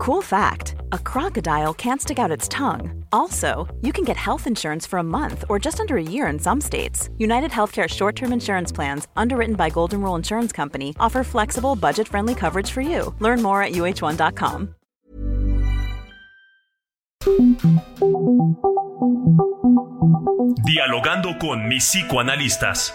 Cool fact a crocodile can't stick out its tongue. Also, you can get health insurance for a month or just under a year in some states. United Healthcare short term insurance plans, underwritten by Golden Rule Insurance Company, offer flexible, budget friendly coverage for you. Learn more at uh1.com. Dialogando con mis psicoanalistas.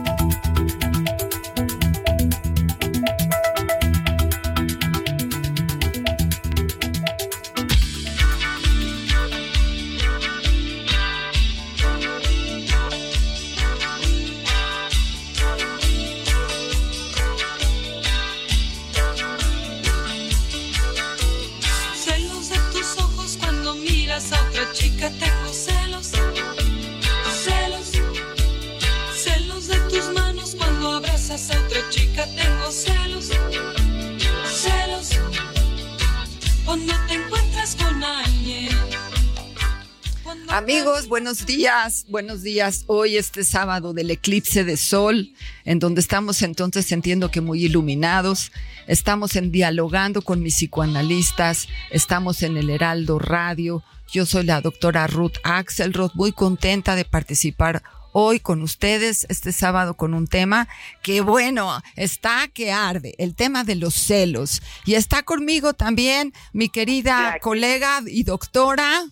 Amigos, buenos días, buenos días. Hoy este sábado del eclipse de sol, en donde estamos entonces entiendo que muy iluminados, estamos en dialogando con mis psicoanalistas, estamos en el Heraldo Radio. Yo soy la doctora Ruth Axelrod, muy contenta de participar hoy con ustedes este sábado con un tema que bueno, está que arde, el tema de los celos. Y está conmigo también mi querida colega y doctora.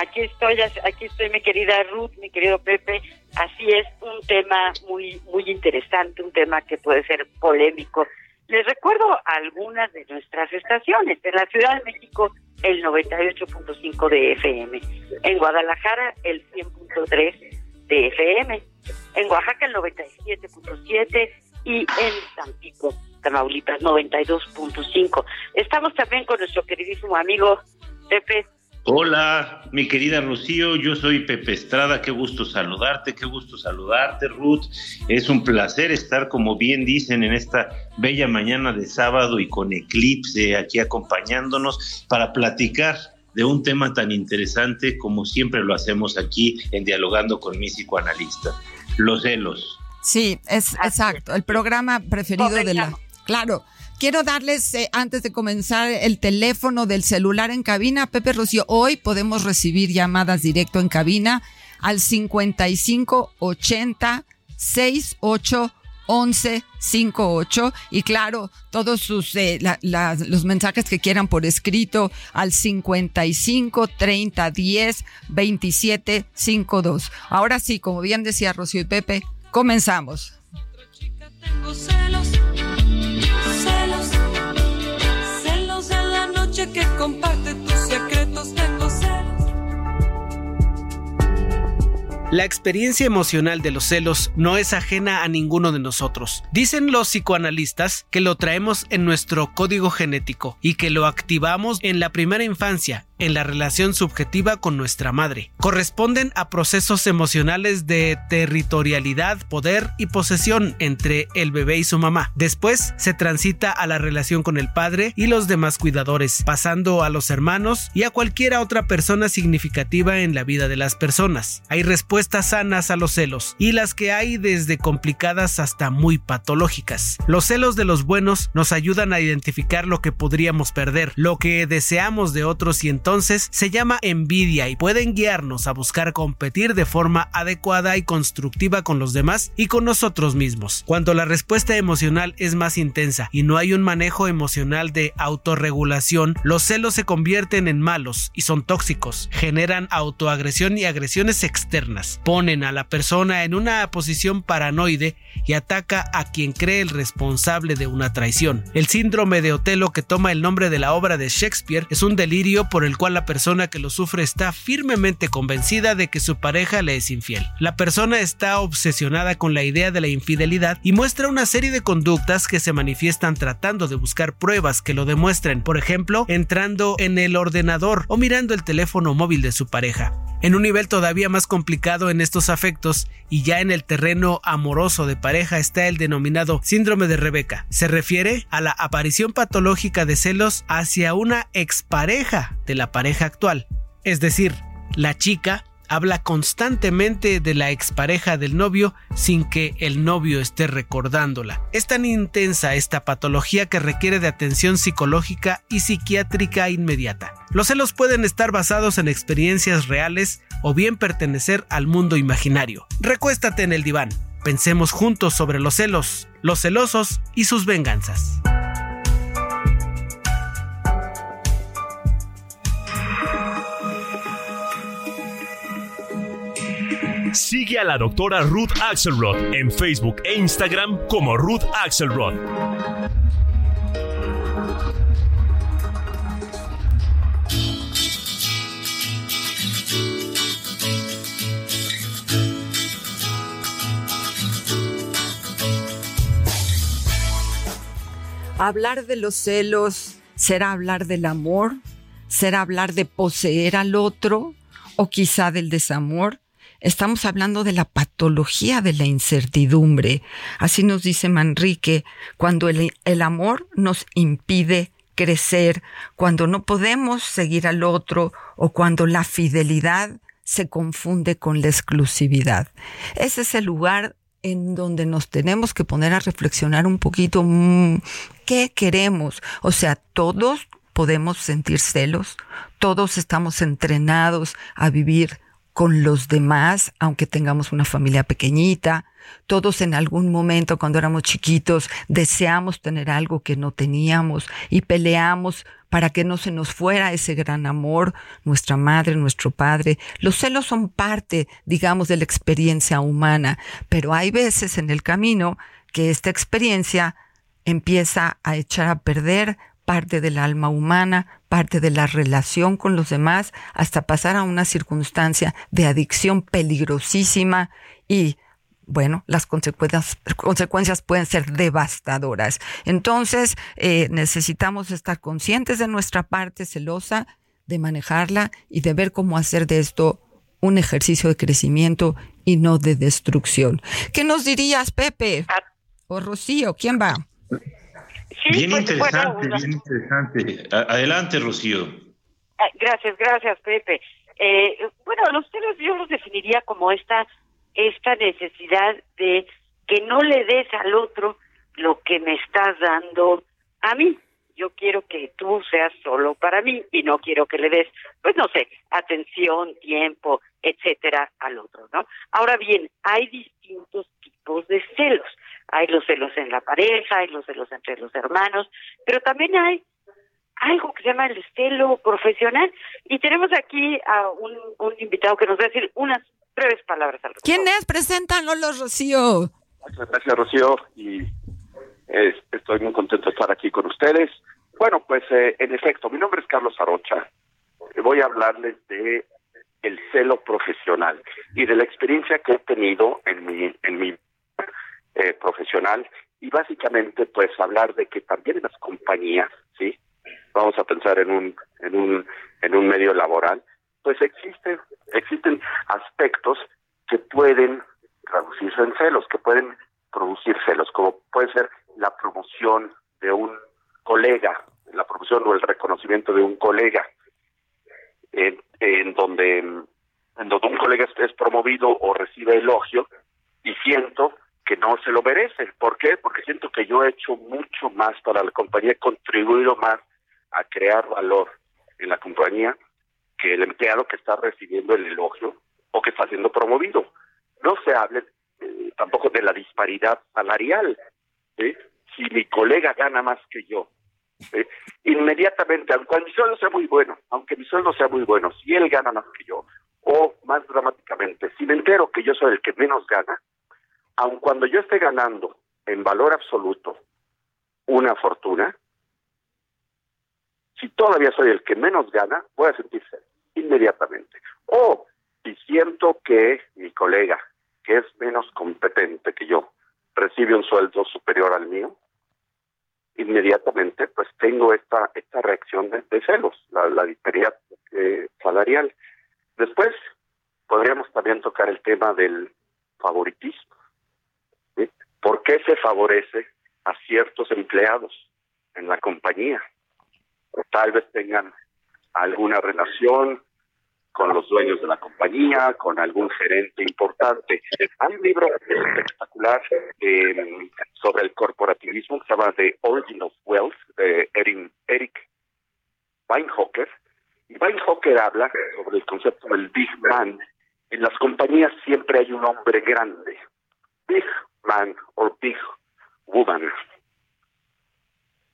Aquí estoy, aquí estoy mi querida Ruth, mi querido Pepe. Así es, un tema muy muy interesante, un tema que puede ser polémico. Les recuerdo algunas de nuestras estaciones. En la Ciudad de México, el 98.5 de FM. En Guadalajara, el 100.3 de FM. En Oaxaca, el 97.7 y en Tampico, Tamaulipas, 92.5. Estamos también con nuestro queridísimo amigo Pepe Hola, mi querida Rocío, yo soy Pepe Estrada, qué gusto saludarte, qué gusto saludarte, Ruth. Es un placer estar, como bien dicen, en esta bella mañana de sábado y con eclipse aquí acompañándonos para platicar de un tema tan interesante como siempre lo hacemos aquí en Dialogando con mi psicoanalista, los celos. Sí, es exacto, el programa preferido de la... Claro, Quiero darles, eh, antes de comenzar, el teléfono del celular en cabina. Pepe Rocío, hoy podemos recibir llamadas directo en cabina al 55 80 68 11 58 y claro, todos sus eh, los mensajes que quieran por escrito al 55 30 10 27 52. Ahora sí, como bien decía Rocío y Pepe, comenzamos. La experiencia emocional de los celos no es ajena a ninguno de nosotros. Dicen los psicoanalistas que lo traemos en nuestro código genético y que lo activamos en la primera infancia en la relación subjetiva con nuestra madre. Corresponden a procesos emocionales de territorialidad, poder y posesión entre el bebé y su mamá. Después se transita a la relación con el padre y los demás cuidadores, pasando a los hermanos y a cualquiera otra persona significativa en la vida de las personas. Hay respuestas sanas a los celos y las que hay desde complicadas hasta muy patológicas. Los celos de los buenos nos ayudan a identificar lo que podríamos perder, lo que deseamos de otros y entonces se llama envidia y pueden guiarnos a buscar competir de forma adecuada y constructiva con los demás y con nosotros mismos. Cuando la respuesta emocional es más intensa y no hay un manejo emocional de autorregulación, los celos se convierten en malos y son tóxicos, generan autoagresión y agresiones externas, ponen a la persona en una posición paranoide y ataca a quien cree el responsable de una traición. El síndrome de Otelo que toma el nombre de la obra de Shakespeare es un delirio por el cual la persona que lo sufre está firmemente convencida de que su pareja le es infiel. La persona está obsesionada con la idea de la infidelidad y muestra una serie de conductas que se manifiestan tratando de buscar pruebas que lo demuestren, por ejemplo, entrando en el ordenador o mirando el teléfono móvil de su pareja. En un nivel todavía más complicado en estos afectos y ya en el terreno amoroso de pareja está el denominado síndrome de Rebeca. Se refiere a la aparición patológica de celos hacia una expareja de la pareja actual. Es decir, la chica habla constantemente de la expareja del novio sin que el novio esté recordándola. Es tan intensa esta patología que requiere de atención psicológica y psiquiátrica inmediata. Los celos pueden estar basados en experiencias reales o bien pertenecer al mundo imaginario. Recuéstate en el diván. Pensemos juntos sobre los celos, los celosos y sus venganzas. Sigue a la doctora Ruth Axelrod en Facebook e Instagram como Ruth Axelrod. Hablar de los celos será hablar del amor, será hablar de poseer al otro o quizá del desamor. Estamos hablando de la patología de la incertidumbre. Así nos dice Manrique, cuando el, el, amor nos impide crecer, cuando no podemos seguir al otro o cuando la fidelidad se confunde con la exclusividad. Ese es el lugar en donde nos tenemos que poner a reflexionar un poquito mmm, qué queremos. O sea, todos podemos sentir celos, todos estamos entrenados a vivir con los demás, aunque tengamos una familia pequeñita. Todos en algún momento, cuando éramos chiquitos, deseamos tener algo que no teníamos y peleamos para que no se nos fuera ese gran amor, nuestra madre, nuestro padre. Los celos son parte, digamos, de la experiencia humana, pero hay veces en el camino que esta experiencia empieza a echar a perder parte del alma humana, parte de la relación con los demás, hasta pasar a una circunstancia de adicción peligrosísima y bueno, las consecuencias, consecuencias pueden ser devastadoras. Entonces, eh, necesitamos estar conscientes de nuestra parte celosa, de manejarla y de ver cómo hacer de esto un ejercicio de crecimiento y no de destrucción. ¿Qué nos dirías, Pepe? O Rocío, ¿quién va? Bien pues, interesante, bien interesante. Adelante, Rocío. Gracias, gracias, Pepe. Eh, bueno, los celos yo los definiría como esta esta necesidad de que no le des al otro lo que me estás dando a mí. Yo quiero que tú seas solo para mí y no quiero que le des, pues no sé, atención, tiempo, etcétera al otro, ¿no? Ahora bien, hay distintos tipos de celos hay los celos en la pareja, hay los celos entre los hermanos, pero también hay algo que se llama el celo profesional y tenemos aquí a un, invitado que nos va a decir unas breves palabras al ¿Quién es? Preséntanos, Rocío. Muchas gracias, Rocío, y estoy muy contento de estar aquí con ustedes. Bueno, pues eh, en efecto, mi nombre es Carlos Arocha. Voy a hablarles de el celo profesional y de la experiencia que he tenido en mi en mi eh, profesional y básicamente pues hablar de que también en las compañías, ¿sí? Vamos a pensar en un en un en un medio laboral, pues existen existen aspectos que pueden traducirse en celos, que pueden producir celos, como puede ser la promoción de un colega, la promoción o el reconocimiento de un colega, en, donde en un colega es promovido o recibe elogio y siento que no se lo merecen. ¿Por qué? Porque siento que yo he hecho mucho más para la compañía, he contribuido más a crear valor en la compañía que el empleado que está recibiendo el elogio o que está siendo promovido. No se hable eh, tampoco de la disparidad salarial. Si mi colega gana más que yo, inmediatamente, aunque mi sueldo sea muy bueno, aunque mi sueldo sea muy bueno, si él gana más que yo, o más dramáticamente, si me entero que yo soy el que menos gana, aun cuando yo esté ganando en valor absoluto una fortuna, si todavía soy el que menos gana, voy a sentirse inmediatamente. O si siento que mi colega, que es menos competente que yo, recibe un sueldo superior al mío, inmediatamente pues tengo esta esta reacción de, celos, la, la disparidad eh, salarial. Después, podríamos también tocar el tema del favoritismo. ¿Por qué se favorece a ciertos empleados en la compañía? Tal vez tengan alguna relación con los dueños de la compañía, con algún gerente importante. Hay un libro espectacular eh, sobre el corporativismo que se llama The Origin of Wealth de Eric, Weinhocker. Y Weinhocker habla sobre el concepto del Big Man. En las compañías siempre hay un hombre grande. Big Man o Big Woman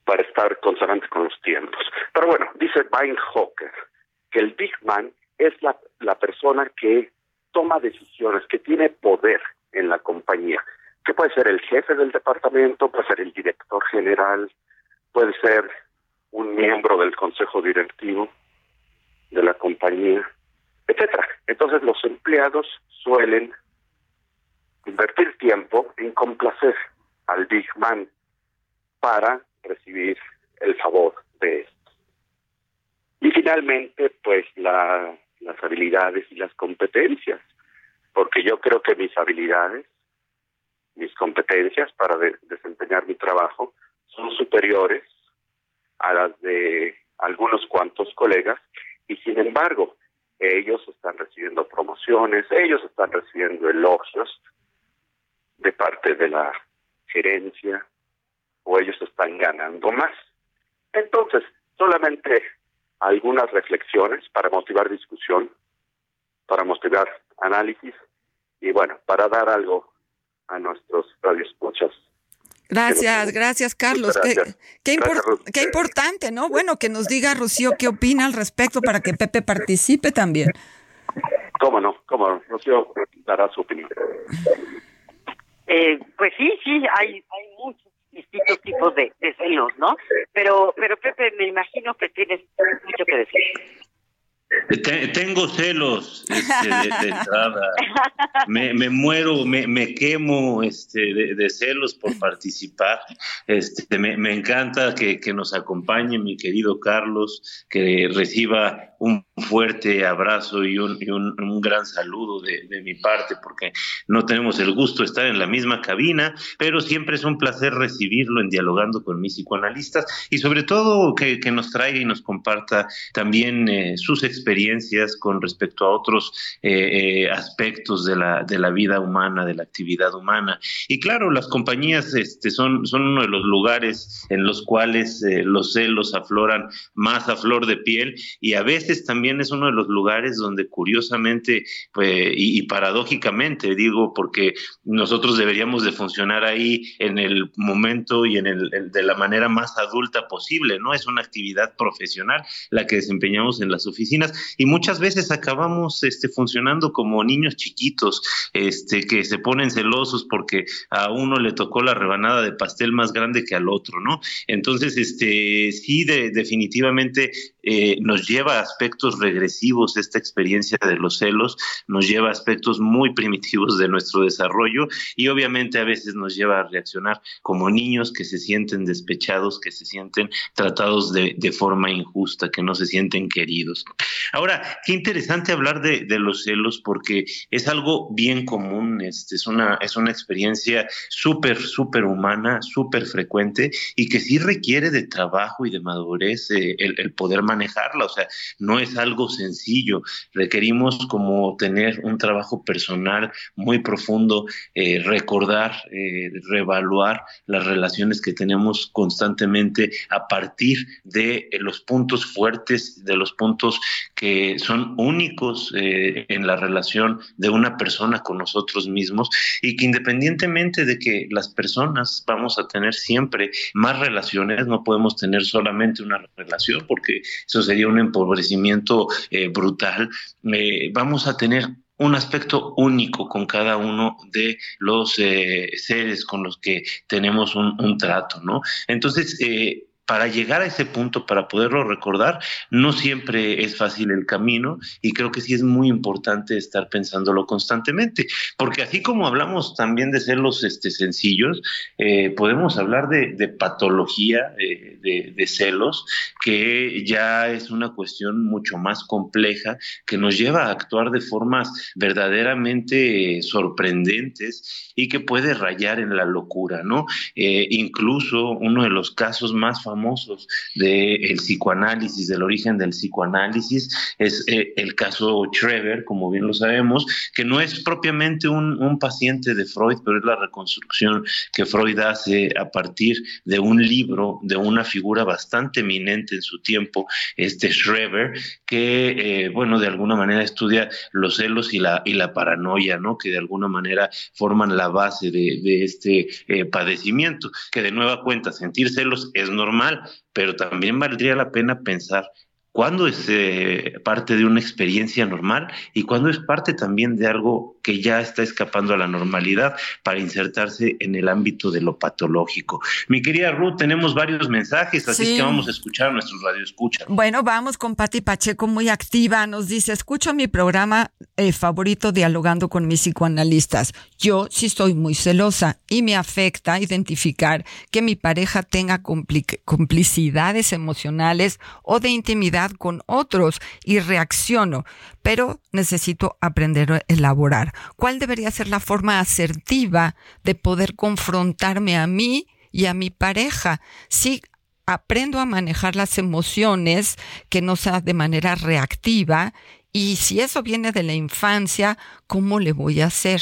para estar consonante con los tiempos. Pero bueno, dice Weinhocker que el Big Man es la, la persona que toma decisiones, que tiene poder en la compañía, que puede ser el jefe del departamento, puede ser el director general, puede ser un miembro del consejo directivo de la compañía, etcétera. Entonces los empleados suelen invertir tiempo en complacer al Big Man para recibir el favor de esto. Y finalmente, pues la las habilidades y las competencias, porque yo creo que mis habilidades, mis competencias para desempeñar mi trabajo son superiores a las de algunos cuantos colegas y sin embargo ellos están recibiendo promociones, ellos están recibiendo elogios de parte de la gerencia o ellos están ganando más. Entonces, solamente algunas reflexiones para motivar discusión, para motivar análisis y bueno, para dar algo a nuestros radioescuchas. Gracias, gracias Carlos. Qué, qué, importante, ¿no? Bueno, que nos diga Rocío qué opina al respecto para que Pepe participe también. ¿Cómo no? ¿Cómo Rocío dará su opinión. Eh, pues sí, sí, hay, hay muchos distintos tipos de, celos, ¿no? Pero, pero Pepe, me imagino que tienes mucho que decir. Tengo celos este, de, entrada. Me, me muero, me, me, quemo este, de, celos por participar. Este, me, me encanta que, que, nos acompañe mi querido Carlos, que reciba un fuerte abrazo y un, un, gran saludo de, de, mi parte, porque no tenemos el gusto de estar en la misma cabina, pero siempre es un placer recibirlo en dialogando con mis psicoanalistas y sobre todo que, que nos traiga y nos comparta también eh, sus experiencias con respecto a otros eh, eh, aspectos de la, de la vida humana, de la actividad humana. Y claro, las compañías este, son, son uno de los lugares en los cuales los celos afloran más a flor de piel y a veces también es uno de los lugares donde curiosamente pues, y, paradójicamente digo porque nosotros deberíamos de funcionar ahí en el momento y en el, de la manera más adulta posible, ¿no? Es una actividad profesional la que desempeñamos en las oficinas y muchas veces acabamos este, funcionando como niños chiquitos este, que se ponen celosos porque a uno le tocó la rebanada de pastel más grande que al otro, ¿no? Entonces, este, sí, de, definitivamente eh, nos lleva a aspectos regresivos esta experiencia de los celos, nos lleva a aspectos muy primitivos de nuestro desarrollo y obviamente a veces nos lleva a reaccionar como niños que se sienten despechados, que se sienten tratados de, de forma injusta, que no se sienten queridos. Ahora, qué interesante hablar de, de los celos porque es algo bien común, este, es, una, es una experiencia súper, súper humana, súper frecuente y que sí requiere de trabajo y de madurez eh, el, el poder manejarla. O sea, no es algo sencillo. Requerimos como tener un trabajo personal muy profundo, eh, recordar, eh, reevaluar las relaciones que tenemos constantemente a partir de los puntos fuertes, de los puntos que son únicos eh, en la relación de una persona con nosotros mismos y que independientemente de que las personas vamos a tener siempre más relaciones, no podemos tener solamente una relación porque eso sería un empobrecimiento eh, brutal, eh, vamos a tener un aspecto único con cada uno de los eh, seres con los que tenemos un, trato, ¿no? Entonces, para llegar a ese punto, para poderlo recordar, no siempre es fácil el camino y creo que sí es muy importante estar pensándolo constantemente, porque así como hablamos también de celos este, sencillos, eh, podemos hablar de, patología eh, de, celos, que ya es una cuestión mucho más compleja, que nos lleva a actuar de formas verdaderamente sorprendentes y que puede rayar en la locura, ¿no? Eh, incluso uno de los casos más famosos famosos del psicoanálisis, del origen del psicoanálisis, es eh, el caso Schreber, como bien lo sabemos, que no es propiamente un, paciente de Freud, pero es la reconstrucción que Freud hace a partir de un libro de una figura bastante eminente en su tiempo, este Schreber, que, eh, bueno, de alguna manera estudia los celos y la, y la paranoia, ¿no? Que de alguna manera forman la base de, este eh, padecimiento, que de nueva cuenta, sentir celos es normal pero también valdría la pena pensar cuándo es eh, parte de una experiencia normal y cuándo es parte también de algo que ya está escapando a la normalidad para insertarse en el ámbito de lo patológico. Mi querida Ruth, tenemos varios mensajes, así que vamos a escuchar a nuestros radioescuchas. Bueno, vamos con Patti Pacheco muy activa. Nos dice, escucho mi programa eh, favorito dialogando con mis psicoanalistas. Yo sí estoy muy celosa y me afecta identificar que mi pareja tenga complicidades emocionales o de intimidad con otros y reacciono, pero necesito aprender a elaborar. ¿Cuál debería ser la forma asertiva de poder confrontarme a mí y a mi pareja? Si aprendo a manejar las emociones, que no sea de manera reactiva, y si eso viene de la infancia, ¿cómo le voy a hacer?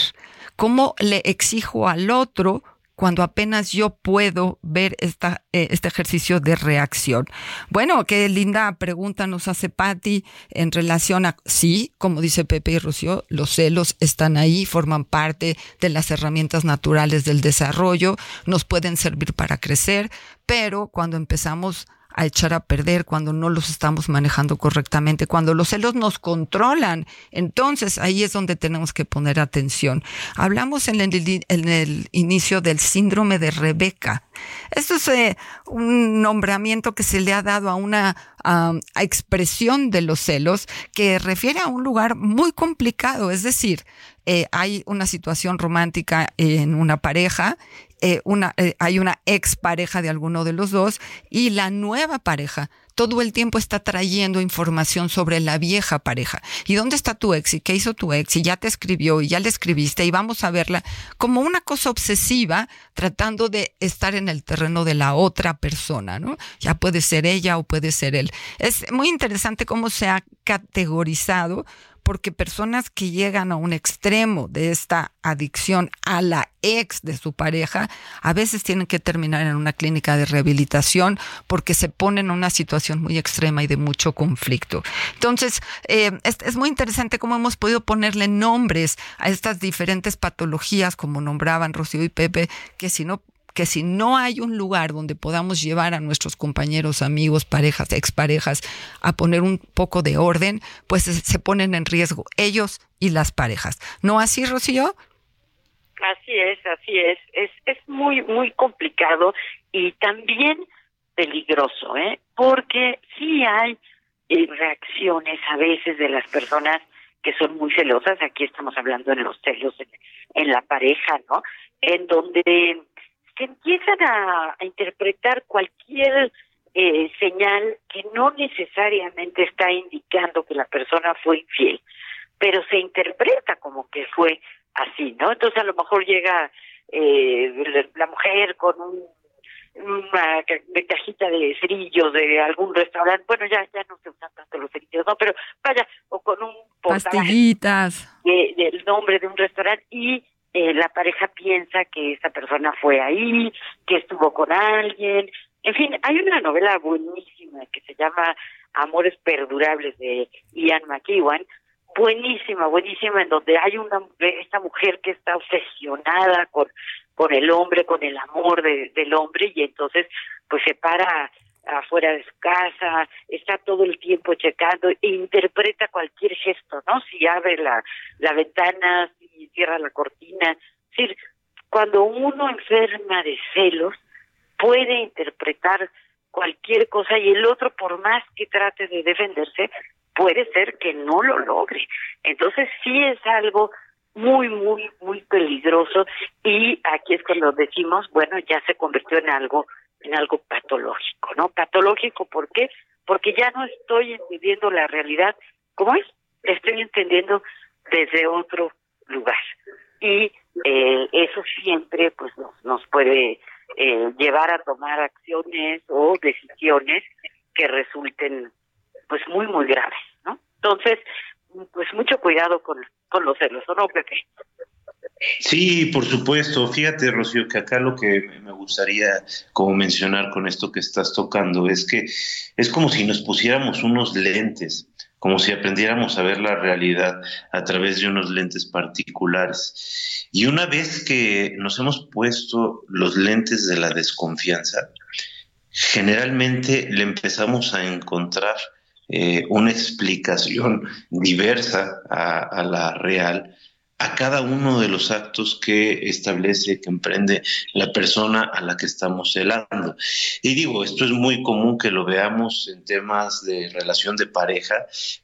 ¿Cómo le exijo al otro cuando apenas yo puedo ver esta, eh, este ejercicio de reacción. Bueno, qué linda pregunta nos hace Patti en relación a, sí, como dice Pepe y Rocío, los celos están ahí, forman parte de las herramientas naturales del desarrollo, nos pueden servir para crecer, pero cuando empezamos a echar a perder cuando no los estamos manejando correctamente, cuando los celos nos controlan. Entonces ahí es donde tenemos que poner atención. Hablamos en el, inicio del síndrome de Rebeca. Esto es eh, un nombramiento que se le ha dado a una expresión de los celos que refiere a un lugar muy complicado, es decir, eh, hay una situación romántica en una pareja eh, una, eh, hay una ex pareja de alguno de los dos y la nueva pareja todo el tiempo está trayendo información sobre la vieja pareja. ¿Y dónde está tu ex? ¿Y qué hizo tu ex? Y ya te escribió y ya le escribiste y vamos a verla como una cosa obsesiva tratando de estar en el terreno de la otra persona, ¿no? Ya puede ser ella o puede ser él. Es muy interesante cómo se ha categorizado porque personas que llegan a un extremo de esta adicción a la ex de su pareja, a veces tienen que terminar en una clínica de rehabilitación porque se ponen en una situación muy extrema y de mucho conflicto. Entonces, eh, es, muy interesante cómo hemos podido ponerle nombres a estas diferentes patologías, como nombraban Rocío y Pepe, que si no que si no hay un lugar donde podamos llevar a nuestros compañeros, amigos, parejas, exparejas a poner un poco de orden, pues se ponen en riesgo ellos y las parejas. ¿No así, Rocío? Así es, así es. Es, es muy, muy complicado y también peligroso, ¿eh? Porque sí hay eh, reacciones a veces de las personas que son muy celosas. Aquí estamos hablando de los celos en la pareja, ¿no? En donde se empiezan a, interpretar cualquier eh, señal que no necesariamente está indicando que la persona fue infiel, pero se interpreta como que fue así, ¿no? Entonces a lo mejor llega eh, la mujer con un una cajita de cerillos de algún restaurante, bueno, ya ya no se usan tanto los cerillos, no, pero vaya, o con un pastillitas del nombre de un restaurante y eh, la pareja piensa que esa persona fue ahí, que estuvo con alguien. En fin, hay una novela buenísima que se llama Amores Perdurables de Ian McEwan, buenísima, buenísima, en donde hay una esta mujer que está obsesionada con, con el hombre, con el amor del hombre, y entonces pues se para afuera de su casa, está todo el tiempo checando e interpreta cualquier gesto, ¿no? Si abre la, la ventana, cierra la cortina. Es decir, cuando uno enferma de celos, puede interpretar cualquier cosa y el otro, por más que trate de defenderse, puede ser que no lo logre. Entonces sí es algo muy, muy, muy peligroso y aquí es cuando decimos, bueno, ya se convirtió en algo, en algo patológico, ¿no? Patológico, ¿por qué? Porque ya no estoy entendiendo la realidad como es, estoy entendiendo desde otro lugar. Y eh, eso siempre pues nos, nos puede eh, llevar a tomar acciones o decisiones que resulten pues muy muy graves, ¿no? Entonces, pues mucho cuidado con, con los celos, ¿o no, Pepe? Sí, por supuesto. Fíjate, Rocío, que acá lo que me gustaría como mencionar con esto que estás tocando es que es como si nos pusiéramos unos lentes, como si aprendiéramos a ver la realidad a través de unos lentes particulares. Y una vez que nos hemos puesto los lentes de la desconfianza, generalmente le empezamos a encontrar eh, una explicación diversa a, la real a cada uno de los actos que establece, que emprende la persona a la que estamos celando. Y digo, esto es muy común que lo veamos en temas de relación de pareja,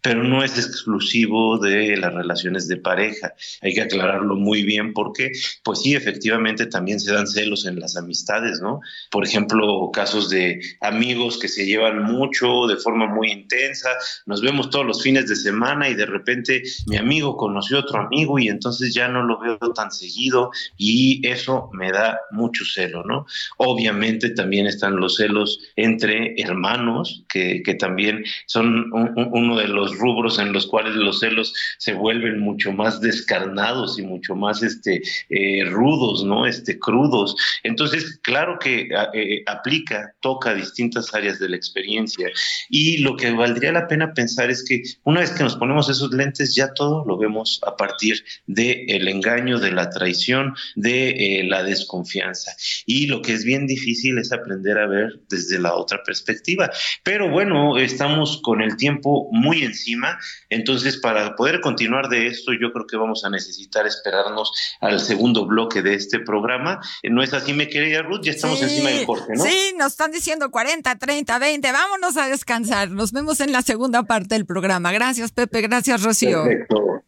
pero no es exclusivo de las relaciones de pareja. Hay que aclararlo muy bien porque, pues sí, efectivamente también se dan celos en las amistades, ¿no? Por ejemplo, casos de amigos que se llevan mucho, de forma muy intensa, nos vemos todos los fines de semana y de repente mi amigo conoció a otro amigo y entonces entonces ya no lo veo tan seguido y eso me da mucho celo, ¿no? Obviamente también están los celos entre hermanos, que, también son uno de los rubros en los cuales los celos se vuelven mucho más descarnados y mucho más este, eh, rudos, ¿no? Este, crudos. Entonces, claro que eh, aplica, toca distintas áreas de la experiencia y lo que valdría la pena pensar es que una vez que nos ponemos esos lentes, ya todo lo vemos a partir de de el engaño, de la traición, de eh, la desconfianza. Y lo que es bien difícil es aprender a ver desde la otra perspectiva. Pero bueno, estamos con el tiempo muy encima, entonces para poder continuar de esto yo creo que vamos a necesitar esperarnos al segundo bloque de este programa. ¿No es así, me querida Ruth? Ya estamos encima del corte, ¿no? Sí, nos están diciendo 40, 30, 20. Vámonos a descansar. Nos vemos en la segunda parte del programa. Gracias, Pepe. Gracias, Rocío. Perfecto.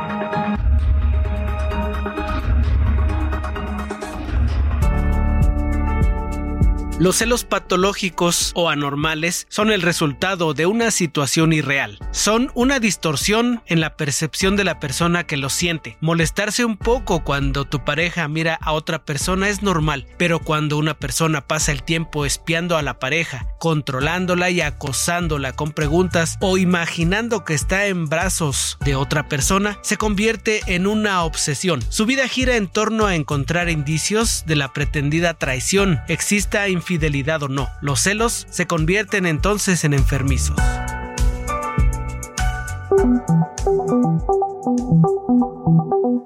Los celos patológicos o anormales son el resultado de una situación irreal. Son una distorsión en la percepción de la persona que lo siente. Molestarse un poco cuando tu pareja mira a otra persona es normal, pero cuando una persona pasa el tiempo espiando a la pareja, controlándola y acosándola con preguntas o imaginando que está en brazos de otra persona, se convierte en una obsesión. Su vida gira en torno a encontrar indicios de la pretendida traición, exista fidelidad o no. Los celos se convierten entonces en enfermizos.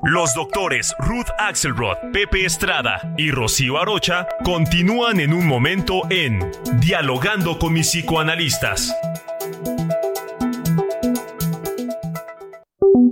Los doctores Ruth Axelrod, Pepe Estrada y Rocío Arocha continúan en un momento en Dialogando con mis psicoanalistas.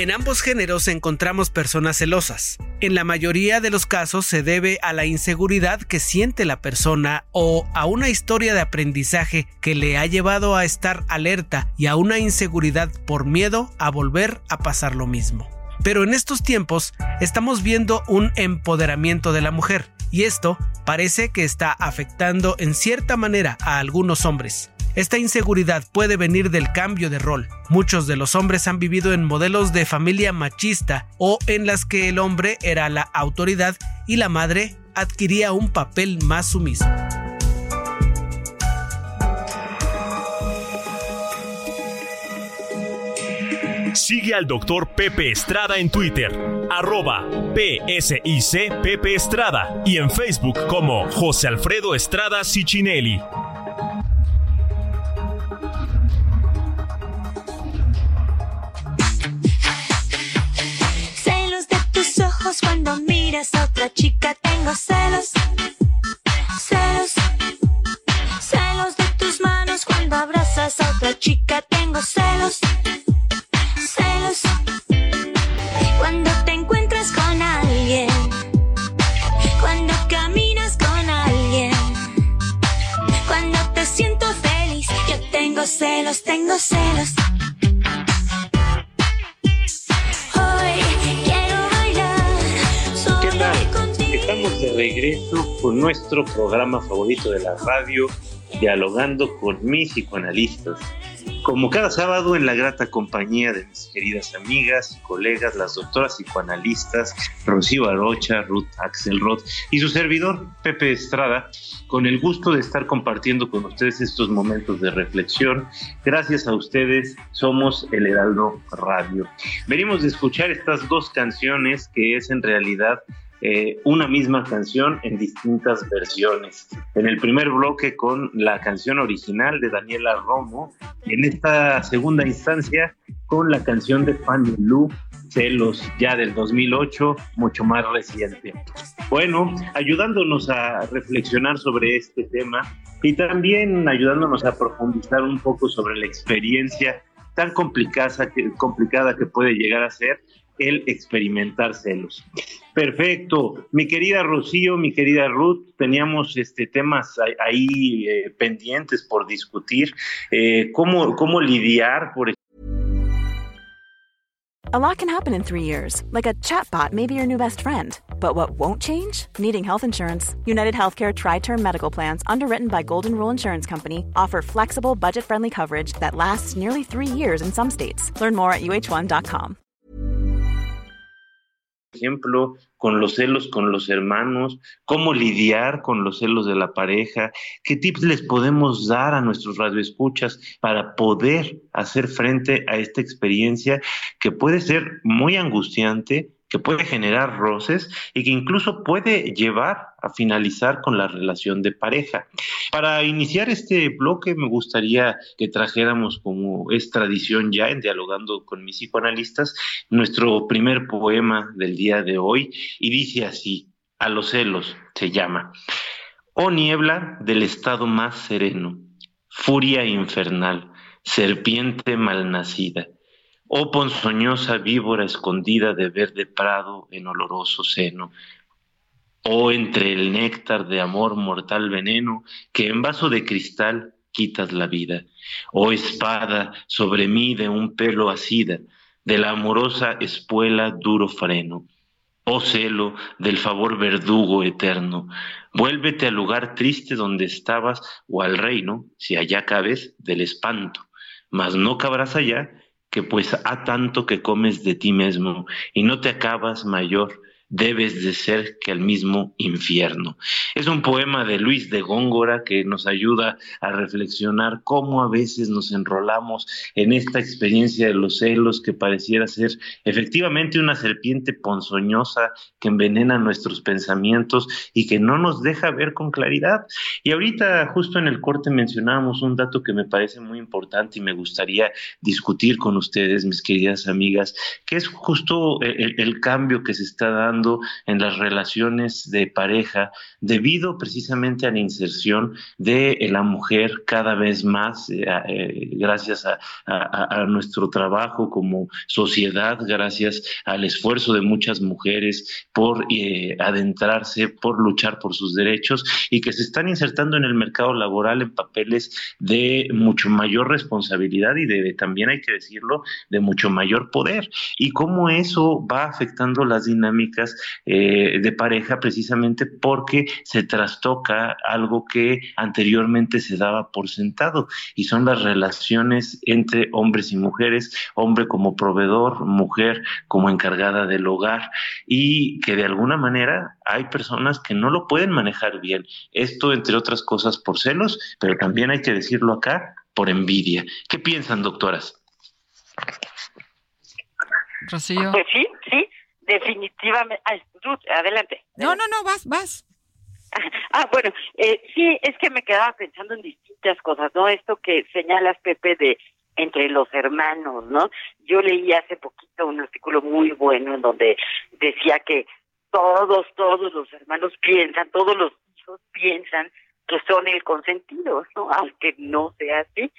En ambos géneros encontramos personas celosas. En la mayoría de los casos se debe a la inseguridad que siente la persona o a una historia de aprendizaje que le ha llevado a estar alerta y a una inseguridad por miedo a volver a pasar lo mismo. Pero en estos tiempos estamos viendo un empoderamiento de la mujer y esto parece que está afectando en cierta manera a algunos hombres. Esta inseguridad puede venir del cambio de rol. Muchos de los hombres han vivido en modelos de familia machista o en las que el hombre era la autoridad y la madre adquiría un papel más sumiso. Sigue al doctor Pepe Estrada en Twitter, arroba PSIC Pepe Estrada y en Facebook como José Alfredo Estrada Cicinelli. A otra chica, tengo celos. Celos. Celos de tus manos cuando abrazas a otra chica, tengo celos. Cuando te encuentras con alguien, cuando caminas con alguien, cuando te siento feliz, yo tengo celos, tengo celos. Regreso con nuestro programa favorito de la radio, dialogando con mis psicoanalistas. Como cada sábado en la grata compañía de mis queridas amigas y colegas, las doctoras psicoanalistas Rocío Arocha, Ruth Axelrod y su servidor Pepe Estrada, con el gusto de estar compartiendo con ustedes estos momentos de reflexión. Gracias a ustedes somos el Heraldo Radio. Venimos de escuchar estas dos canciones que es en realidad eh, una misma canción en distintas versiones. En el primer bloque con la canción original de Daniela Romo, en esta segunda instancia con la canción de Fanny Lu, Celos, ya del 2008, mucho más reciente. Bueno, ayudándonos a reflexionar sobre este tema y también ayudándonos a profundizar un poco sobre la experiencia tan complicada que, complicada que puede llegar a ser el experimentar celos. Perfecto. Mi querida Rocío, mi querida Ruth, teníamos este temas ahí eh, pendientes por discutir. Eh, ¿cómo, ¿Cómo lidiar, por A lot can happen in three years, like a chatbot may be your new best friend. But what won't change? Needing health insurance. United Healthcare Tri Term Medical Plans, underwritten by Golden Rule Insurance Company, offer flexible, budget friendly coverage that lasts nearly three years in some states. Learn more at uh1.com. ejemplo, con los celos con los hermanos, cómo lidiar con los celos de la pareja, qué tips les podemos dar a nuestros radioescuchas para poder hacer frente a esta experiencia que puede ser muy angustiante, que puede generar roces y que incluso puede llevar a finalizar con la relación de pareja. Para iniciar este bloque me gustaría que trajéramos, como es tradición ya en dialogando con mis psicoanalistas, nuestro primer poema del día de hoy y dice así, a los celos se llama, oh niebla del estado más sereno, furia infernal, serpiente malnacida Oh ponzoñosa víbora escondida de verde prado en oloroso seno, oh entre el néctar de amor mortal veneno, que en vaso de cristal quitas la vida, oh espada sobre mí de un pelo asida, de la amorosa espuela duro freno, oh celo del favor verdugo eterno, vuélvete al lugar triste donde estabas o al reino, si allá cabes, del espanto, mas no cabrás allá, que pues ha tanto que comes de ti mismo y no te acabas mayor debes de ser que al mismo infierno. Es un poema de Luis de Góngora que nos ayuda a reflexionar cómo a veces nos enrolamos en esta experiencia de los celos que pareciera ser efectivamente una serpiente ponzoñosa que envenena nuestros pensamientos y que no nos deja ver con claridad. Y ahorita justo en el corte mencionábamos un dato que me parece muy importante y me gustaría discutir con ustedes, mis queridas amigas, que es justo el, el cambio que se está dando en las relaciones de pareja debido precisamente a la inserción de la mujer cada vez más, eh, eh, gracias a, nuestro trabajo como sociedad, gracias al esfuerzo de muchas mujeres por eh, adentrarse, por luchar por sus derechos y que se están insertando en el mercado laboral en papeles de mucho mayor responsabilidad y de también hay que decirlo, de mucho mayor poder. Y cómo eso va afectando las dinámicas eh, de pareja precisamente porque se trastoca algo que anteriormente se daba por sentado y son las relaciones entre hombres y mujeres, hombre como proveedor, mujer como encargada del hogar y que de alguna manera hay personas que no lo pueden manejar bien. Esto, entre otras cosas, por celos, pero también hay que decirlo acá, por envidia. ¿Qué piensan, doctoras? Rocío. Pues sí, definitivamente. adelante. No, no, no, vas, vas. Ah, bueno, eh, sí, es que me quedaba pensando en distintas cosas, ¿no? Esto que señalas, Pepe, de entre los hermanos, ¿no? Yo leí hace poquito un artículo muy bueno en donde decía que todos, todos los hermanos piensan, todos los hijos piensan que son el consentido, ¿no? Aunque no sea así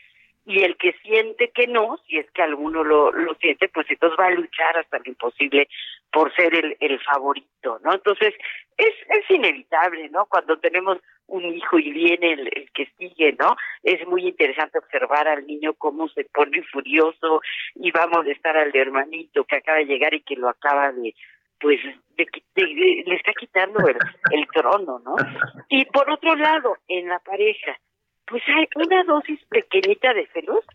y el que siente que no, si es que alguno lo, lo siente, pues entonces va a luchar hasta lo imposible por ser el, el favorito, ¿no? Entonces, es, es inevitable, ¿no? Cuando tenemos un hijo y viene el, el que sigue, ¿no? Es muy interesante observar al niño cómo se pone furioso y va a molestar al hermanito que acaba de llegar y que lo acaba de, pues de, le está quitando el, el trono, ¿no? Y por otro lado, en la pareja, pues hay una dosis pequeñita de celos,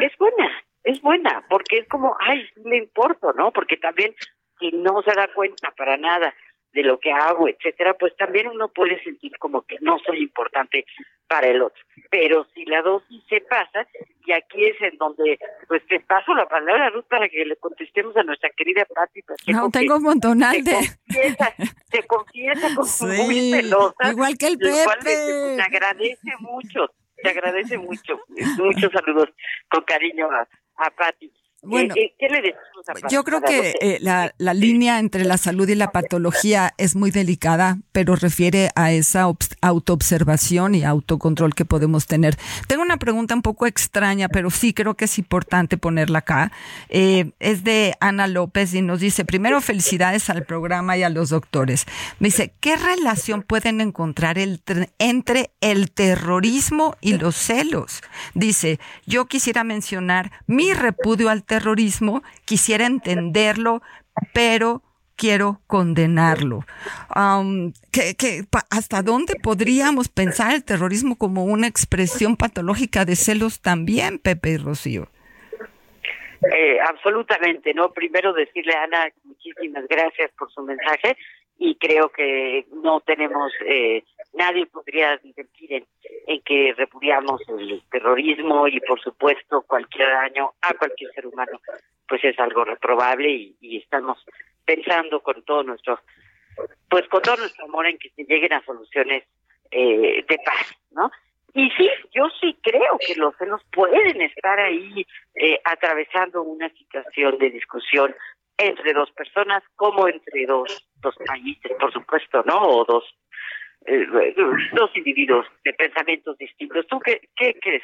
es buena, es buena, porque es como, ay, le importo, ¿no? Porque también si no se da cuenta para nada de lo que hago, etcétera, pues también uno puede sentir como que no soy importante para el otro. Pero si la dosis se pasa, y aquí es en donde, pues te paso la palabra, Ruth, para que le contestemos a nuestra querida Pati. No, tengo un montonal de... Confiesa, se confiesa con sí, muy celosa. Igual que el Pepe. Te agradece mucho, te agradece mucho. Muchos saludos con cariño a, a Pati. Bueno, ¿Qué, qué le decimos a yo creo que eh, la, la, línea entre la salud y la patología es muy delicada, pero refiere a esa autoobservación y autocontrol que podemos tener. Tengo una pregunta un poco extraña, pero sí creo que es importante ponerla acá. Eh, es de Ana López y nos dice, primero felicidades al programa y a los doctores. Me dice, ¿qué relación pueden encontrar el, entre el terrorismo y los celos? Dice, yo quisiera mencionar mi repudio al terrorismo, quisiera entenderlo, pero quiero condenarlo. Um, hasta dónde podríamos pensar el terrorismo como una expresión patológica de celos también, Pepe y Rocío? Eh, absolutamente, ¿no? Primero decirle a Ana muchísimas gracias por su mensaje y creo que no tenemos, eh, nadie podría divertir en, en, que repudiamos el terrorismo y por supuesto cualquier daño a cualquier ser humano, pues es algo reprobable y, estamos pensando con todo nuestro, pues con todo nuestro amor en que se lleguen a soluciones eh, de paz, ¿no? Y sí, yo sí creo que los celos pueden estar ahí eh, atravesando una situación de discusión entre dos personas como entre dos, dos países, por supuesto, ¿no? O dos, eh, dos individuos de pensamientos distintos. ¿Tú qué, qué crees?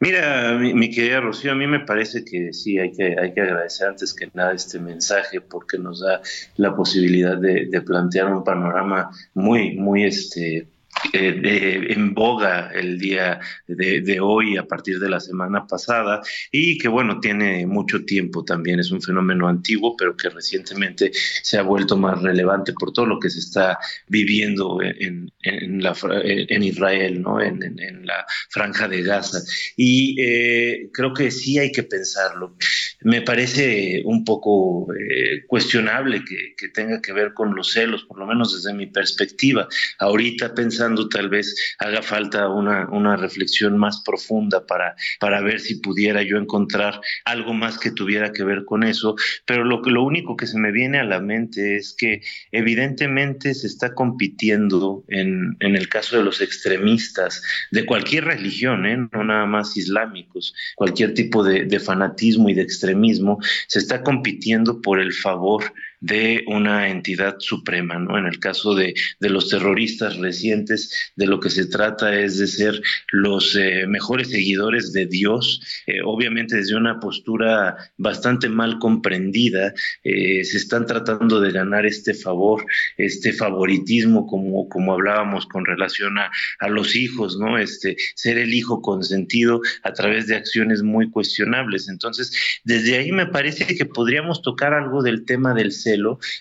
Mira, mi, querida Rocío, a mí me parece que sí, hay que, hay que agradecer antes que nada este mensaje porque nos da la posibilidad de, de plantear un panorama muy, muy este, eh, en boga el día de, hoy a partir de la semana pasada y que bueno, tiene mucho tiempo también, es un fenómeno antiguo, pero que recientemente se ha vuelto más relevante por todo lo que se está viviendo en, en, Israel, ¿no? En, la franja de Gaza. Y eh, creo que sí hay que pensarlo. Me parece un poco eh, cuestionable que, que tenga que ver con los celos, por lo menos desde mi perspectiva. Ahorita pensando tal vez haga falta una, reflexión más profunda para, para ver si pudiera yo encontrar algo más que tuviera que ver con eso, pero lo, lo único que se me viene a la mente es que evidentemente se está compitiendo en, en el caso de los extremistas de cualquier religión, ¿eh? no nada más islámicos, cualquier tipo de, de fanatismo y de extremismo, se está compitiendo por el favor de una entidad suprema, ¿no? En el caso de, los terroristas recientes, de lo que se trata es de ser los eh, mejores seguidores de Dios, eh, obviamente desde una postura bastante mal comprendida, eh, se están tratando de ganar este favor, este favoritismo, como, como hablábamos con relación a, a los hijos, ¿no? Este, ser el hijo consentido a través de acciones muy cuestionables. Entonces, desde ahí me parece que podríamos tocar algo del tema del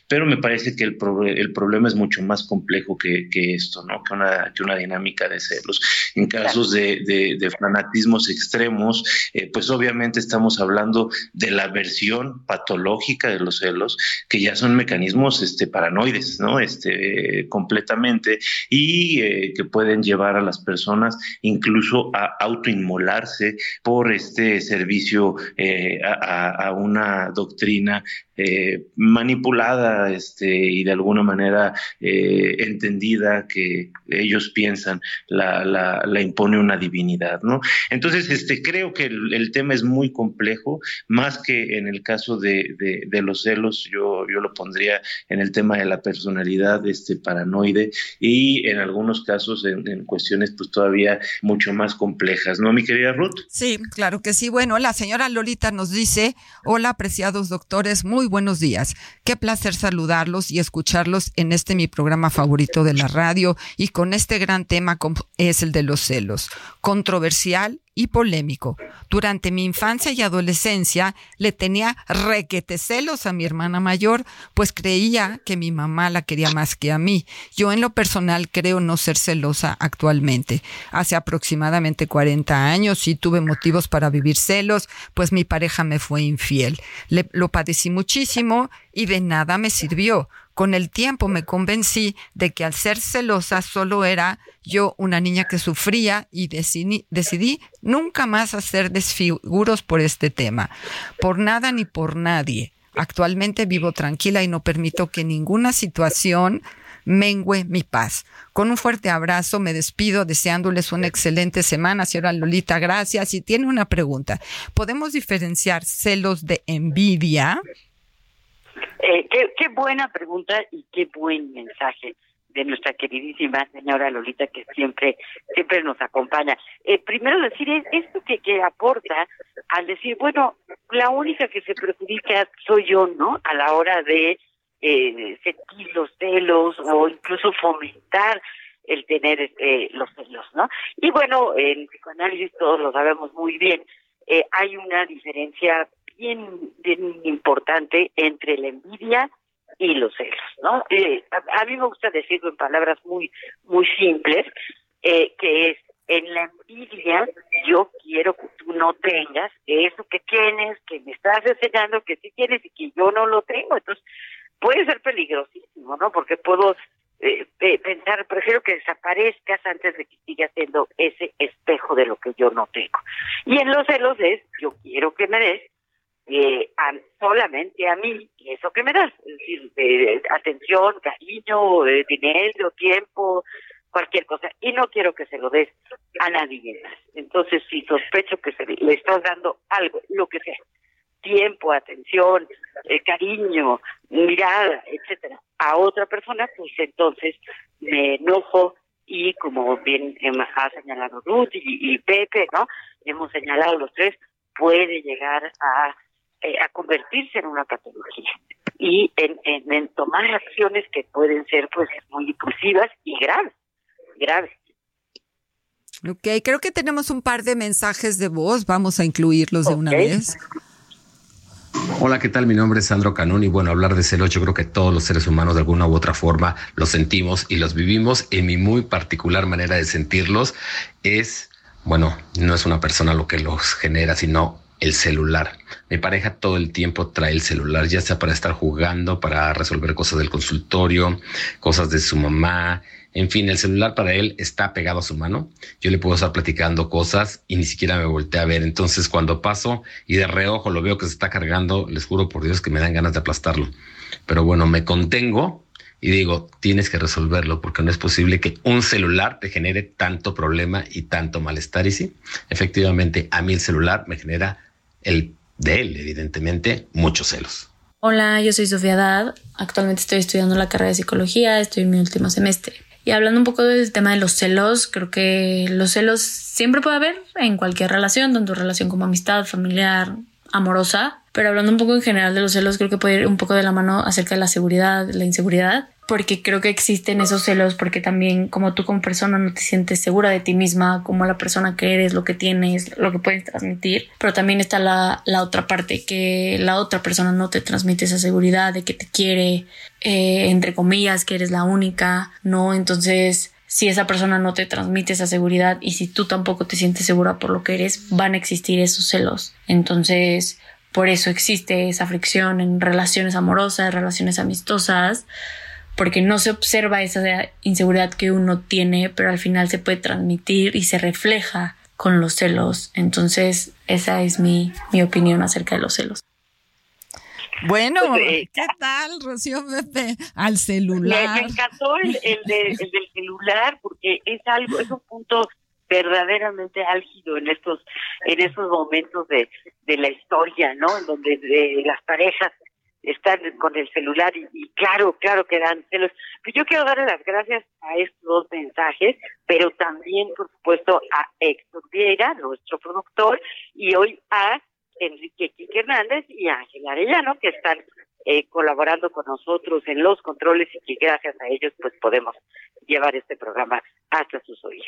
pero me parece que el, el problema es mucho más complejo que, esto, ¿no? Que una, que una dinámica de celos. En casos de, de, fanatismos extremos, eh, pues obviamente estamos hablando de la versión patológica de los celos, que ya son mecanismos este, paranoides, ¿no? Este, completamente, y eh, que pueden llevar a las personas incluso a autoinmolarse por este servicio eh, a, una doctrina eh, manipulada este, y de alguna manera eh, entendida que ellos piensan la, la, impone una divinidad, ¿no? Entonces, este, creo que el, tema es muy complejo, más que en el caso de, de, los celos, yo, yo lo pondría en el tema de la personalidad este, paranoide y en algunos casos en, en cuestiones pues todavía mucho más complejas, ¿no, mi querida Ruth? Sí, claro que sí. Bueno, la señora Lolita nos dice, hola, apreciados doctores, muy buenos días. Qué placer saludarlos y escucharlos en este mi programa favorito de la radio y con este gran tema es el de los celos. Controversial y polémico. Durante mi infancia y adolescencia le tenía requete celos a mi hermana mayor, pues creía que mi mamá la quería más que a mí. Yo en lo personal creo no ser celosa actualmente. Hace aproximadamente 40 años sí tuve motivos para vivir celos, pues mi pareja me fue infiel. Le, lo padecí muchísimo y de nada me sirvió. Con el tiempo me convencí de que al ser celosa solo era yo una niña que sufría y decidí, nunca más hacer desfiguros por este tema, por nada ni por nadie. Actualmente vivo tranquila y no permito que ninguna situación mengue mi paz. Con un fuerte abrazo me despido deseándoles una excelente semana. Señora Lolita, gracias. Y tiene una pregunta. ¿Podemos diferenciar celos de envidia? Eh, qué, buena pregunta y qué buen mensaje de nuestra queridísima señora Lolita que siempre siempre nos acompaña. Eh, primero decir es esto que, que aporta al decir, bueno, la única que se perjudica soy yo, ¿no? A la hora de eh, sentir los celos o incluso fomentar el tener eh, los celos, ¿no? Y bueno, en psicoanálisis todos lo sabemos muy bien, eh, hay una diferencia bien, importante entre la envidia y los celos, ¿no? Eh, a, mí me gusta decirlo en palabras muy, muy simples, eh, que es en la envidia yo quiero que tú no tengas eso que tienes, que me estás enseñando que sí tienes y que yo no lo tengo, entonces puede ser peligrosísimo, ¿no? Porque puedo eh, pensar, prefiero que desaparezcas antes de que sigas siendo ese espejo de lo que yo no tengo. Y en los celos es, yo quiero que me des eh, solamente a mí eso que me das, es decir, de atención, cariño, dinero, tiempo, cualquier cosa, y no quiero que se lo des a nadie más. Entonces, si sospecho que se le estás dando algo, lo que sea, tiempo, atención, eh, cariño, mirada, etcétera, a otra persona, pues entonces me enojo y como bien ha señalado Ruth y, y Pepe, ¿no? Hemos señalado los tres, puede llegar a eh, a convertirse en una patología y en, en, tomar acciones que pueden ser pues muy impulsivas y graves, graves. Ok, creo que tenemos un par de mensajes de voz, vamos a incluirlos de una vez. Hola, ¿qué tal? Mi nombre es Sandro Canún y bueno, hablar de celos, yo creo que todos los seres humanos de alguna u otra forma los sentimos y los vivimos. En mi muy particular manera de sentirlos es, bueno, no es una persona lo que los genera, sino el celular. Mi pareja todo el tiempo trae el celular, ya sea para estar jugando, para resolver cosas del consultorio, cosas de su mamá. En fin, el celular para él está pegado a su mano. Yo le puedo estar platicando cosas y ni siquiera me volteé a ver. Entonces, cuando paso y de reojo lo veo que se está cargando, les juro por Dios que me dan ganas de aplastarlo. Pero bueno, me contengo y digo, tienes que resolverlo porque no es posible que un celular te genere tanto problema y tanto malestar. Y sí, efectivamente, a mí el celular me genera el de él, evidentemente, muchos celos. Hola, yo soy Sofía Dad. Actualmente estoy estudiando la carrera de psicología, estoy en mi último semestre. Y hablando un poco del tema de los celos, creo que los celos siempre puede haber en cualquier relación, tanto relación como amistad, familiar, amorosa. Pero hablando un poco en general de los celos, creo que puede ir un poco de la mano acerca de la seguridad, la inseguridad porque creo que existen esos celos, porque también como tú como persona no te sientes segura de ti misma, como la persona que eres, lo que tienes, lo que puedes transmitir, pero también está la, la otra parte, que la otra persona no te transmite esa seguridad de que te quiere, eh, entre comillas, que eres la única, ¿no? Entonces, si esa persona no te transmite esa seguridad y si tú tampoco te sientes segura por lo que eres, van a existir esos celos. Entonces, por eso existe esa fricción en relaciones amorosas, relaciones amistosas, porque no se observa esa inseguridad que uno tiene, pero al final se puede transmitir y se refleja con los celos. Entonces, esa es mi, mi opinión acerca de los celos. Bueno, pues, ¿qué tal, Rocío Pepe? Al celular. Me, encantó el, el, del celular porque es algo, es un punto verdaderamente álgido en estos en estos momentos de, de la historia, ¿no? En donde de las parejas están con el celular y, claro, claro que dan celos. Pues yo quiero darle las gracias a estos dos mensajes, pero también, por supuesto, a Héctor Vieira, nuestro productor, y hoy a Enrique Quique Hernández y a Ángel Arellano, que están eh, colaborando con nosotros en los controles y que gracias a ellos pues podemos llevar este programa hasta sus oídos.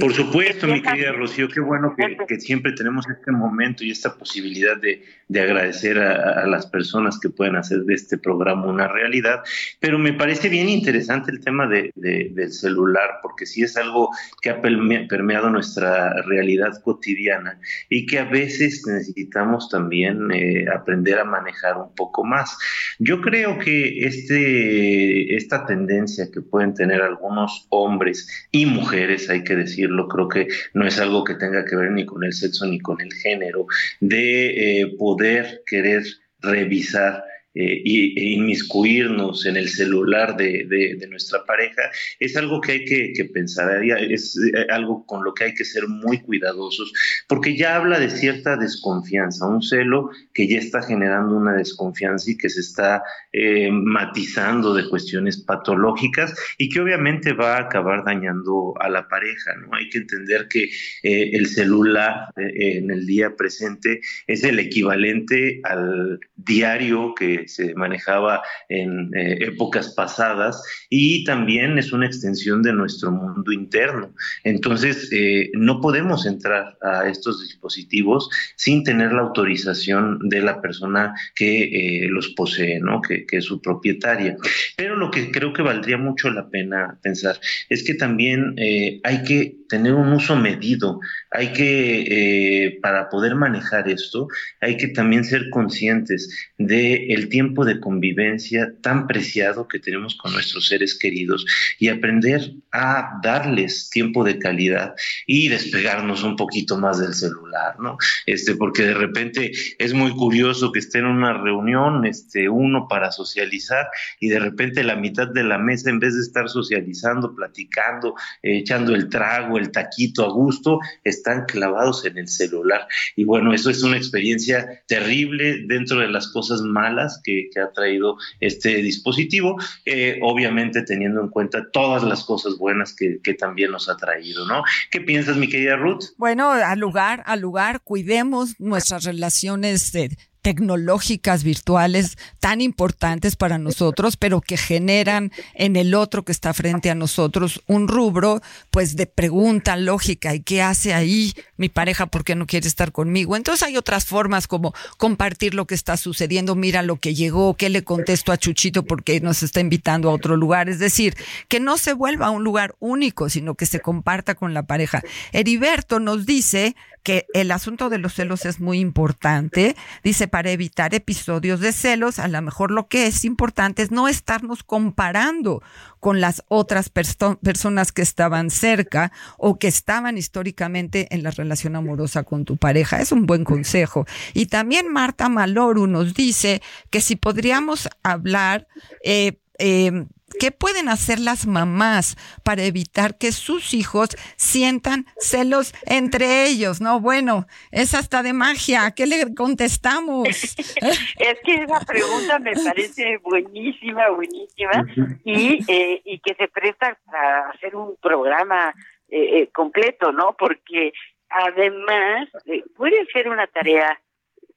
Por supuesto, mi querida Rocío, qué bueno que, siempre tenemos este momento y esta posibilidad de, agradecer a, las personas que pueden hacer de este programa una realidad, pero me parece bien interesante el tema de, del celular, porque sí es algo que ha permeado nuestra realidad cotidiana y que a veces necesitamos también eh, aprender a manejar un poco más. Yo creo que este, esta tendencia que pueden tener algunos hombres y mujeres, hay que decirlo, creo que no es algo que tenga que ver ni con el sexo ni con el género, de eh, poder querer revisar eh, e inmiscuirnos en el celular de, de, nuestra pareja es algo que hay que, que, pensar, es eh, algo con lo que hay que ser muy cuidadosos, porque ya habla de cierta desconfianza, un celo que ya está generando una desconfianza y que se está eh, matizando de cuestiones patológicas y que obviamente va a acabar dañando a la pareja, ¿no? Hay que entender que el celular en el día presente es el equivalente al diario que se manejaba en eh, épocas pasadas y también es una extensión de nuestro mundo interno. Entonces, eh, no podemos entrar a estos dispositivos sin tener la autorización de la persona que eh, los posee, ¿no? Que, que, es su propietaria. Pero lo que creo que valdría mucho la pena pensar es que también hay que tener un uso medido, hay que, para poder manejar esto, hay que también ser conscientes del el tiempo de convivencia tan preciado que tenemos con nuestros seres queridos y aprender a darles tiempo de calidad y despegarnos un poquito más del celular, ¿no? Este, porque de repente es muy curioso que esté en una reunión, este, uno para socializar y de repente la mitad de la mesa en vez de estar socializando, platicando, echando el trago, el taquito a gusto, están clavados en el celular. Y bueno, eso es una experiencia terrible dentro de las cosas malas que, ha traído este dispositivo, eh, obviamente teniendo en cuenta todas las cosas buenas que, también nos ha traído, ¿no? ¿Qué piensas, mi querida Ruth? Bueno, al lugar, al lugar, cuidemos nuestras relaciones de tecnológicas virtuales tan importantes para nosotros, pero que generan en el otro que está frente a nosotros un rubro, pues de pregunta lógica, ¿y qué hace ahí mi pareja? ¿Por qué no quiere estar conmigo? Entonces hay otras formas como compartir lo que está sucediendo, mira lo que llegó, qué le contesto a Chuchito porque nos está invitando a otro lugar, es decir, que no se vuelva un lugar único, sino que se comparta con la pareja. Heriberto nos dice que el asunto de los celos es muy importante. Dice, para evitar episodios de celos, a lo mejor lo que es importante es no estarnos comparando con las otras personas que estaban cerca o que estaban históricamente en la relación amorosa con tu pareja. Es un buen consejo. Y también Marta Maloru nos dice que si podríamos hablar eh, eh, ¿Qué pueden hacer las mamás para evitar que sus hijos sientan celos entre ellos? No, bueno, es hasta de magia. ¿Qué le contestamos? es que esa pregunta me parece buenísima, buenísima y, eh, y que se presta para hacer un programa eh, eh, completo, ¿no? Porque además puede ser una tarea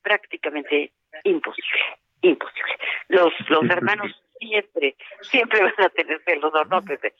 prácticamente imposible, imposible. Los, los hermanos siempre, siempre van a tener celos, ¿no, Pepe?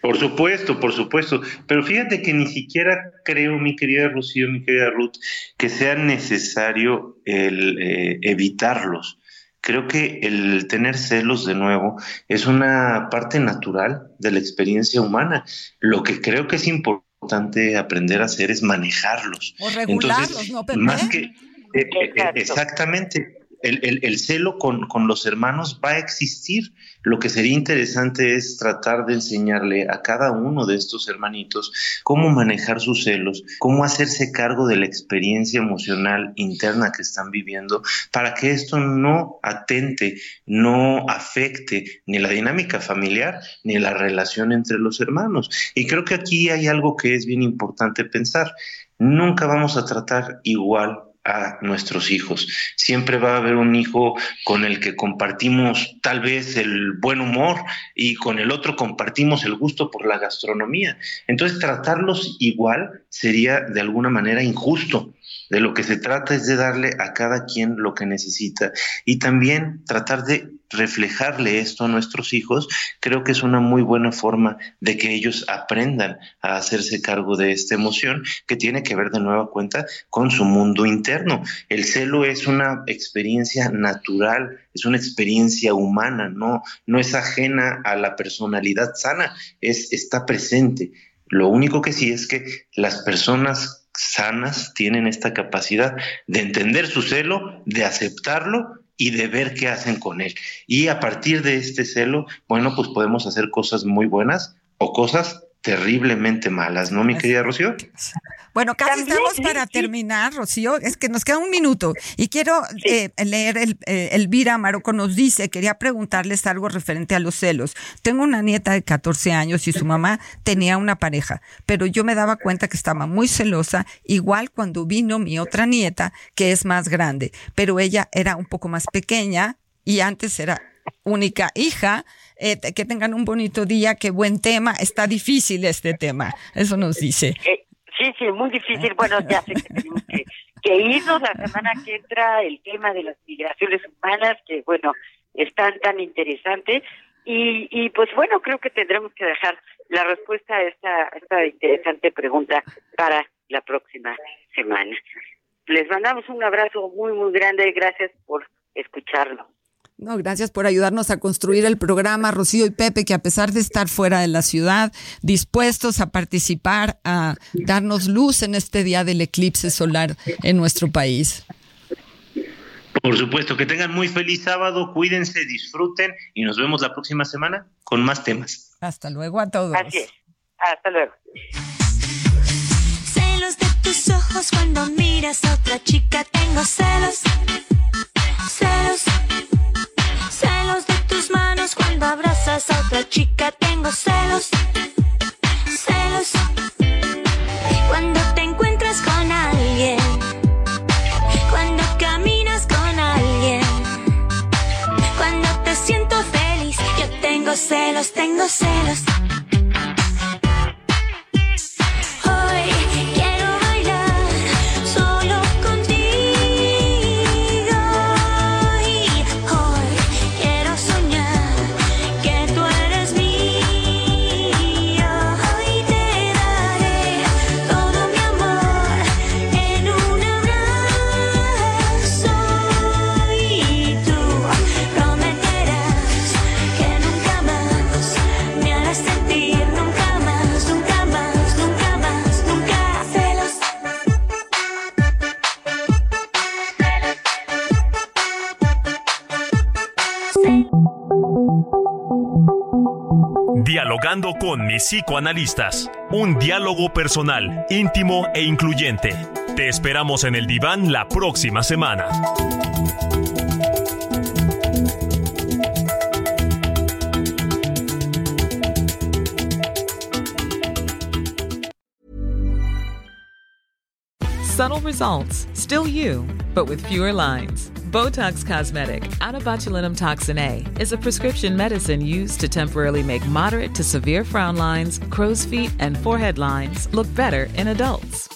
Por supuesto, por supuesto. Pero fíjate que ni siquiera creo, mi querida Rocío, mi querida Ruth, que sea necesario el eh, evitarlos. Creo que el tener celos de nuevo es una parte natural de la experiencia humana. Lo que creo que es importante aprender a hacer es manejarlos. O regularlos, ¿no, Pepe? Más que, eh, eh, exactamente el, celo con, los hermanos va a existir. Lo que sería interesante es tratar de enseñarle a cada uno de estos hermanitos cómo manejar sus celos, cómo hacerse cargo de la experiencia emocional interna que están viviendo para que esto no atente, no afecte ni la dinámica familiar ni la relación entre los hermanos. Y creo que aquí hay algo que es bien importante pensar. Nunca vamos a tratar igual a nuestros hijos. Siempre va a haber un hijo con el que compartimos tal vez el buen humor y con el otro compartimos el gusto por la gastronomía. Entonces tratarlos igual sería de alguna manera injusto. De lo que se trata es de darle a cada quien lo que necesita y también tratar de reflejarle esto a nuestros hijos, creo que es una muy buena forma de que ellos aprendan a hacerse cargo de esta emoción que tiene que ver de nueva cuenta con su mundo interno. El celo es una experiencia natural, es una experiencia humana, no, no es ajena a la personalidad sana, es, está presente. Lo único que sí es que las personas sanas tienen esta capacidad de entender su celo, de aceptarlo y de ver qué hacen con él. Y a partir de este celo, bueno, pues podemos hacer cosas muy buenas o cosas terriblemente malas, ¿no, mi querida Rocío? Bueno, casi estamos para terminar, Rocío. Es que nos queda un minuto y quiero eh, leer el eh, Elvira Maroco nos dice, quería preguntarles algo referente a los celos. Tengo una nieta de 14 años y su mamá tenía una pareja, pero yo me daba cuenta que estaba muy celosa, igual cuando vino mi otra nieta, que es más grande, pero ella era un poco más pequeña y antes era única hija eh, que tengan un bonito día, qué buen tema. Está difícil este tema, eso nos dice. Eh, sí, sí, muy difícil. Bueno, ya sé que tenemos que, irnos la semana que entra el tema de las migraciones humanas, que bueno, están tan interesantes. Y, y pues bueno, creo que tendremos que dejar la respuesta a esta, esta interesante pregunta para la próxima semana. Les mandamos un abrazo muy, muy grande. Gracias por escucharnos. No, gracias por ayudarnos a construir el programa, Rocío y Pepe, que a pesar de estar fuera de la ciudad, dispuestos a participar, a darnos luz en este día del eclipse solar en nuestro país. Por supuesto, que tengan muy feliz sábado, cuídense, disfruten y nos vemos la próxima semana con más temas. Hasta luego a todos. Así es. Hasta luego. Celos de tus ojos cuando miras a otra chica, tengo celos. Celos Celos de tus manos cuando abrazas a otra chica. Tengo celos. Celos. Cuando te encuentras con alguien. Cuando caminas con alguien. Cuando te siento feliz. Yo tengo celos, tengo celos. Dialogando con mis psicoanalistas. Un diálogo personal, íntimo e incluyente. Te esperamos en el diván la próxima semana. Subtle results, still you, but with fewer lines. Botox Cosmetic, out of botulinum toxin A, is a prescription medicine used to temporarily make moderate to severe frown lines, crow's feet, and forehead lines look better in adults.